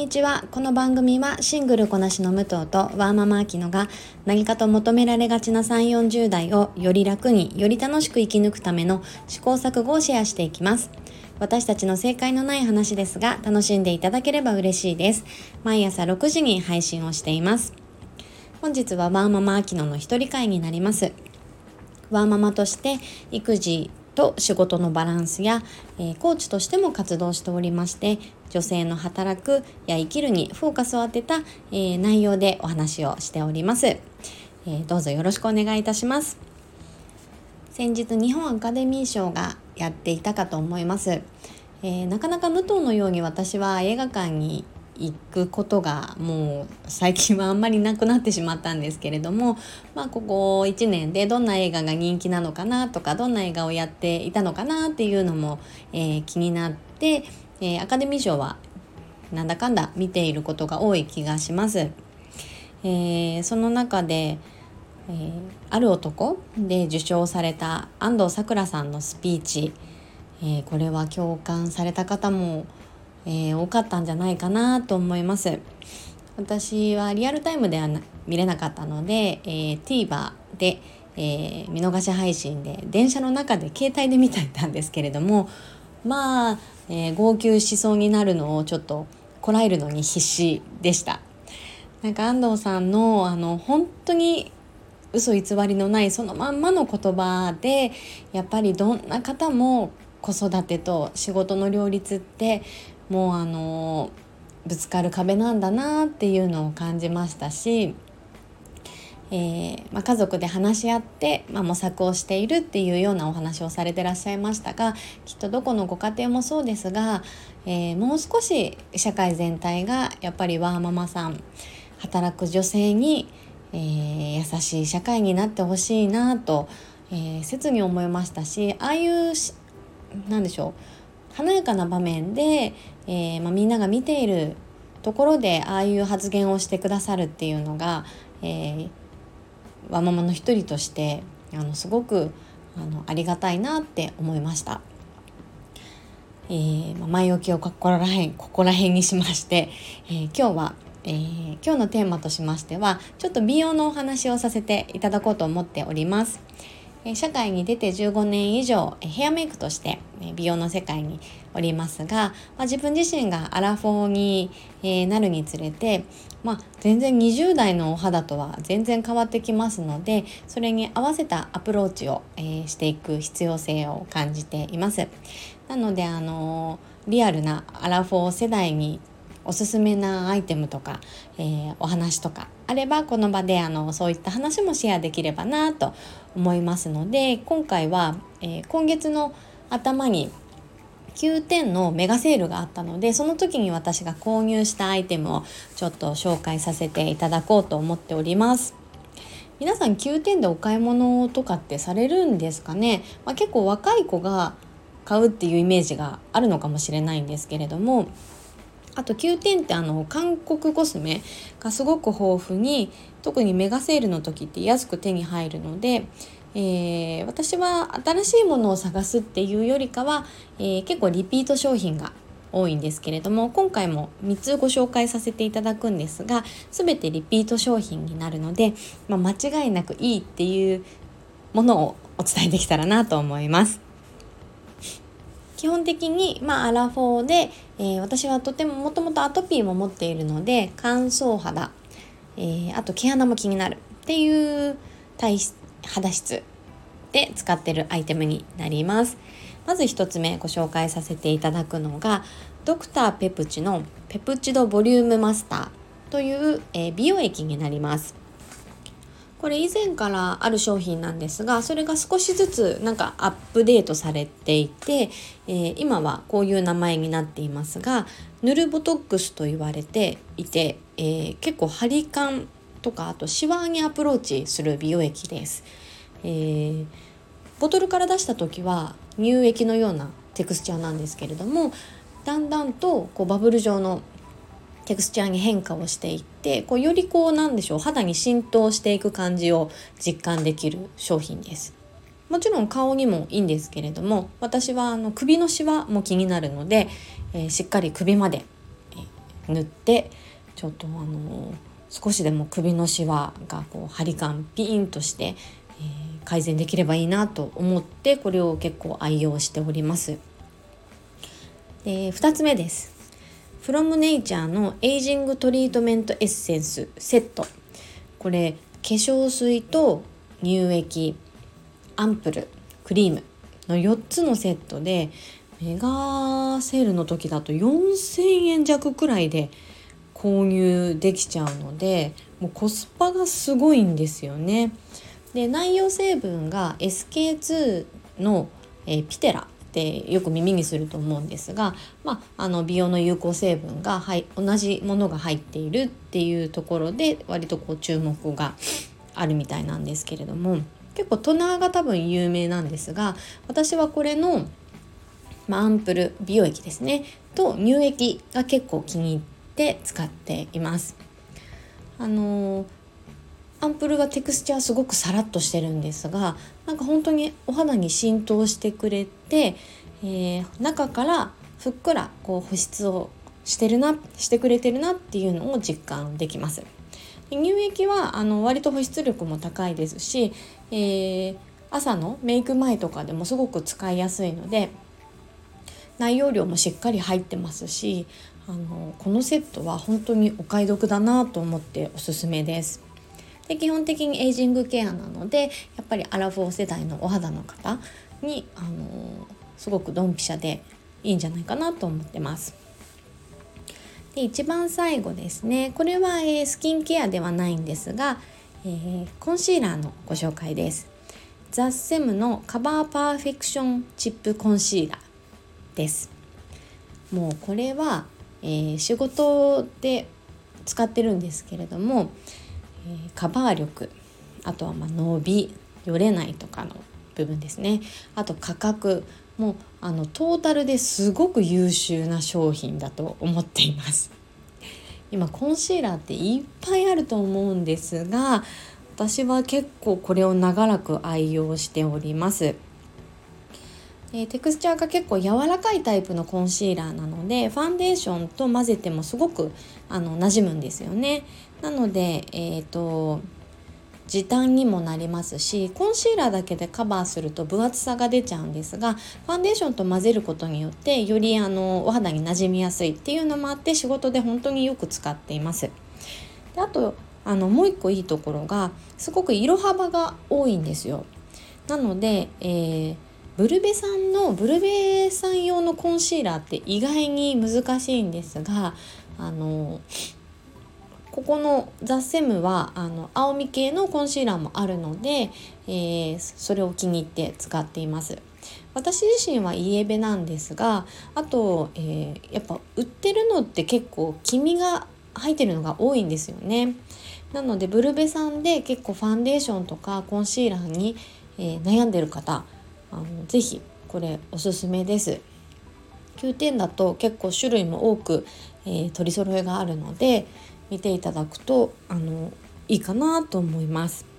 にちは。この番組はシングルこなしの武藤とワーママアキノが何かと求められがちな3、40代をより楽により楽しく生き抜くための試行錯誤をシェアしていきます。私たちの正解のない話ですが楽しんでいただければ嬉しいです。毎朝6時に配信をしています。本日はワーママアキノの一人会になります。ワーママとして育児と仕事のバランスや、えー、コーチとしても活動しておりまして女性の働くや生きるにフォーカスを当てた、えー、内容でお話をしております、えー、どうぞよろしくお願いいたします。先日日本アカデミー賞がやっていたかと思います、えなかなか武藤のように私は映画館に行くことがもう最近はあんまりなくなってしまったんですけれども、まあ、ここ1年でどんな映画が人気なのかなとかどんな映画をやっていたのかなっていうのも、えー、気になって、えー、アカデミー賞はなんだかんだ見ていることが多い気がします。えー、その中で、えー、ある男で受賞された安藤サクラさんのスピーチ、えー、これは共感された方もえー、多かったんじゃないかなと思います私はリアルタイムでは見れなかったので、えー、TVer で、えー、見逃し配信で電車の中で携帯で見たんですけれどもまあ、えー、号泣しそうになるのをちょっとこらえるのに必死でした。なんか安藤さんのあの本当に嘘偽りのないそのまんまの言葉でやっぱりどんな方も子育てと仕事の両立ってもうあのぶつかる壁なんだなっていうのを感じましたし、えー、まあ、家族で話し合って、まあ、模索をしているっていうようなお話をされてらっしゃいましたがきっとどこのご家庭もそうですが、えー、もう少し社会全体がやっぱりワーママさん働く女性に、えー、優しい社会になってほしいなと、え切に思いましたしああいうなんでしょう華やかな場面で、え、まあ、みんなが見ているところでああいう発言をしてくださるっていうのが、えー、わままの一人としてあのすごくあのありがたいなって思いました。えーまあ、前置きをここら辺ここら辺にしまして、えー、今日は、えー、今日のテーマとしましてはちょっと美容のお話をさせていただこうと思っております。社会に出て15年以上ヘアメイクとして美容の世界におりますが、まあ、自分自身がアラフォーになるにつれて、まあ、全然20代のお肌とは全然変わってきますのでそれに合わせたアプローチを、していく必要性を感じています。なのであのリアルなアラフォー世代におすすめなアイテムとか、えー、お話とかあればこの場であのそういった話もシェアできればなと思いますので今回は、えー、今月の頭に9点のメガセールがあったのでその時に私が購入したアイテムをちょっと紹介させていただこうと思っております。皆さん9点でお買い物とかってされるんですかね、まあ、結構若い子が買うっていうイメージがあるのかもしれないんですけれどもあと9点ってあの韓国コスメがすごく豊富に特にメガセールの時って安く手に入るので、えー、私は新しいものを探すっていうよりかは、えー、結構リピート商品が多いんですけれども今回も3つご紹介させていただくんですが全てリピート商品になるので、まあ、間違いなくいいっていうものをお伝えできたらなと思います。基本的に、まあ、アラフォーで、えー、私はとてももともとアトピーも持っているので乾燥肌、えー、あと毛穴も気になるっていう体質肌質で使ってるアイテムになります。まず1つ目ご紹介させていただくのがドクターペプチのペプチドボリュームマスターという、えー、美容液になります。これ以前からある商品なんですがそれが少しずつなんかアップデートされていて、えー、今はこういう名前になっていますがヌルボトックスと言われていて、えー、結構張り感とかあとシワにアプローチする美容液です、えー、ボトルから出した時は乳液のようなテクスチャーなんですけれどもだんだんとこうバブル状のテクスチャーに変化をしていってこうよりこうなんでしょう肌に浸透していく感じを実感できる商品です。もちろん顔にもいいんですけれども私はあの首のシワも気になるので、えー、しっかり首まで、え塗ってちょっとあの少しでも首のしわがこう張り感ピーンとして、えー、改善できればいいなと思ってこれを結構愛用しております。で2つ目です。From nature のエイジングトリートメントエッセンスセットこれ化粧水と乳液アンプルクリームの4つのセットでメガセールの時だと4,000円弱くらいで購入できちゃうのでもうコスパがすごいんですよね。で内容成分が SK2 の、え、ピテラってよく耳にすると思うんですが、まあ、あの美容の有効成分が、はい、同じものが入っているっていうところで割とこう注目があるみたいなんですけれども結構トナーが多分有名なんですが私はこれの、まあ、アンプル美容液ですねと乳液が結構気に入って使っています。あのアンプルがテクスチャーすごくサラッとしてるんですがなんか本当にお肌に浸透してくれて、えー、中からふっくらこう保湿をしてるなしてくれてるなっていうのを実感できます。乳液はあの割と保湿力も高いですし、えー、朝のメイク前とかでもすごく使いやすいので内容量もしっかり入ってますしあのこのセットは本当にお買い得だなと思っておすすめです。で基本的にエイジングケアなのでやっぱりアラフォー世代のお肌の方にあのすごくドンピシャでいいんじゃないかなと思ってます。で一番最後ですねこれは、えー、スキンケアではないんですが、えー、コンシーラーのご紹介です。ザ・セムのカバーパーフェクションチップコンシーラーです。もうこれは、えー、仕事で使ってるんですけれども、え、カバー力あとはま伸びよれないとかの部分ですね。あと価格もあのトータルですごく優秀な商品だと思っています。今コンシーラーっていっぱいあると思うんですが私は結構これを長らく愛用しております。えテクスチャーが結構柔らかいタイプのコンシーラーなのでファンデーションと混ぜてもすごくあの馴染むんですよねなのでえっ、ー、と時短にもなりますしコンシーラーだけでカバーすると分厚さが出ちゃうんですがファンデーションと混ぜることによってよりあのお肌に馴染みやすいっていうのもあって仕事で本当によく使っています。であとあのもう一個いいところがすごく色幅が多いんですよ。なので、えー、ブルベさんのブルベさん用のコンシーラーって意外に難しいんですがあのここのザ・セムはあの青み系のコンシーラーもあるので、えー、それを気に入って使っています。私自身はイエベなんですがあと、えー、やっぱ売ってるのって結構黄身が入ってるのが多いんですよね。なのでブルベさんで結構ファンデーションとかコンシーラーに、えー、悩んでる方あのぜひこれおすすめです9点だと結構種類も多く、えー、取り揃えがあるので見ていただくとあのいいかなと思います。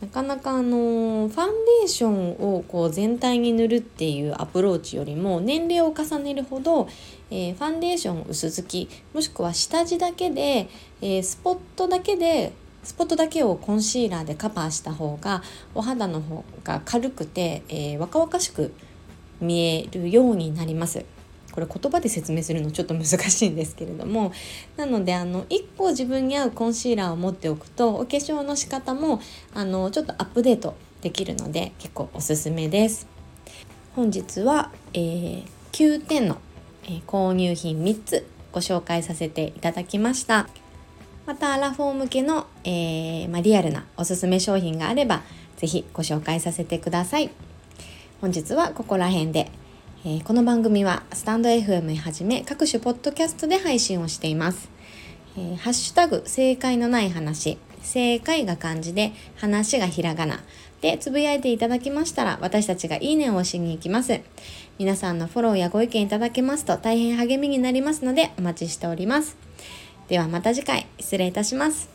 なかなかあのファンデーションをこう全体に塗るっていうアプローチよりも年齢を重ねるほど、えー、ファンデーション薄付きもしくは下地だけで、えー、スポットだけでスポットだけをコンシーラーでカバーした方がお肌の方が軽くて、えー、若々しく見えるようになります。これ言葉で説明するのちょっと難しいんですけれども。なのであの1個自分に合うコンシーラーを持っておくとお化粧の仕方もあのちょっとアップデートできるので結構おすすめです。本日は、えー、9点の、えー、購入品3つご紹介させていただきました。またアラフォー向けの、えー、まあ、リアルなおすすめ商品があれば是非ご紹介させてください本日はここら辺でえー、この番組はスタンド FM はじめ各種ポッドキャストで配信をしています。えー、ハッシュタグ正解のない話、正解が漢字で話がひらがなでつぶやいていただきましたら私たちがいいねを押しに行きます。皆さんのフォローやご意見いただけますと大変励みになりますのでお待ちしております。ではまた次回失礼いたします。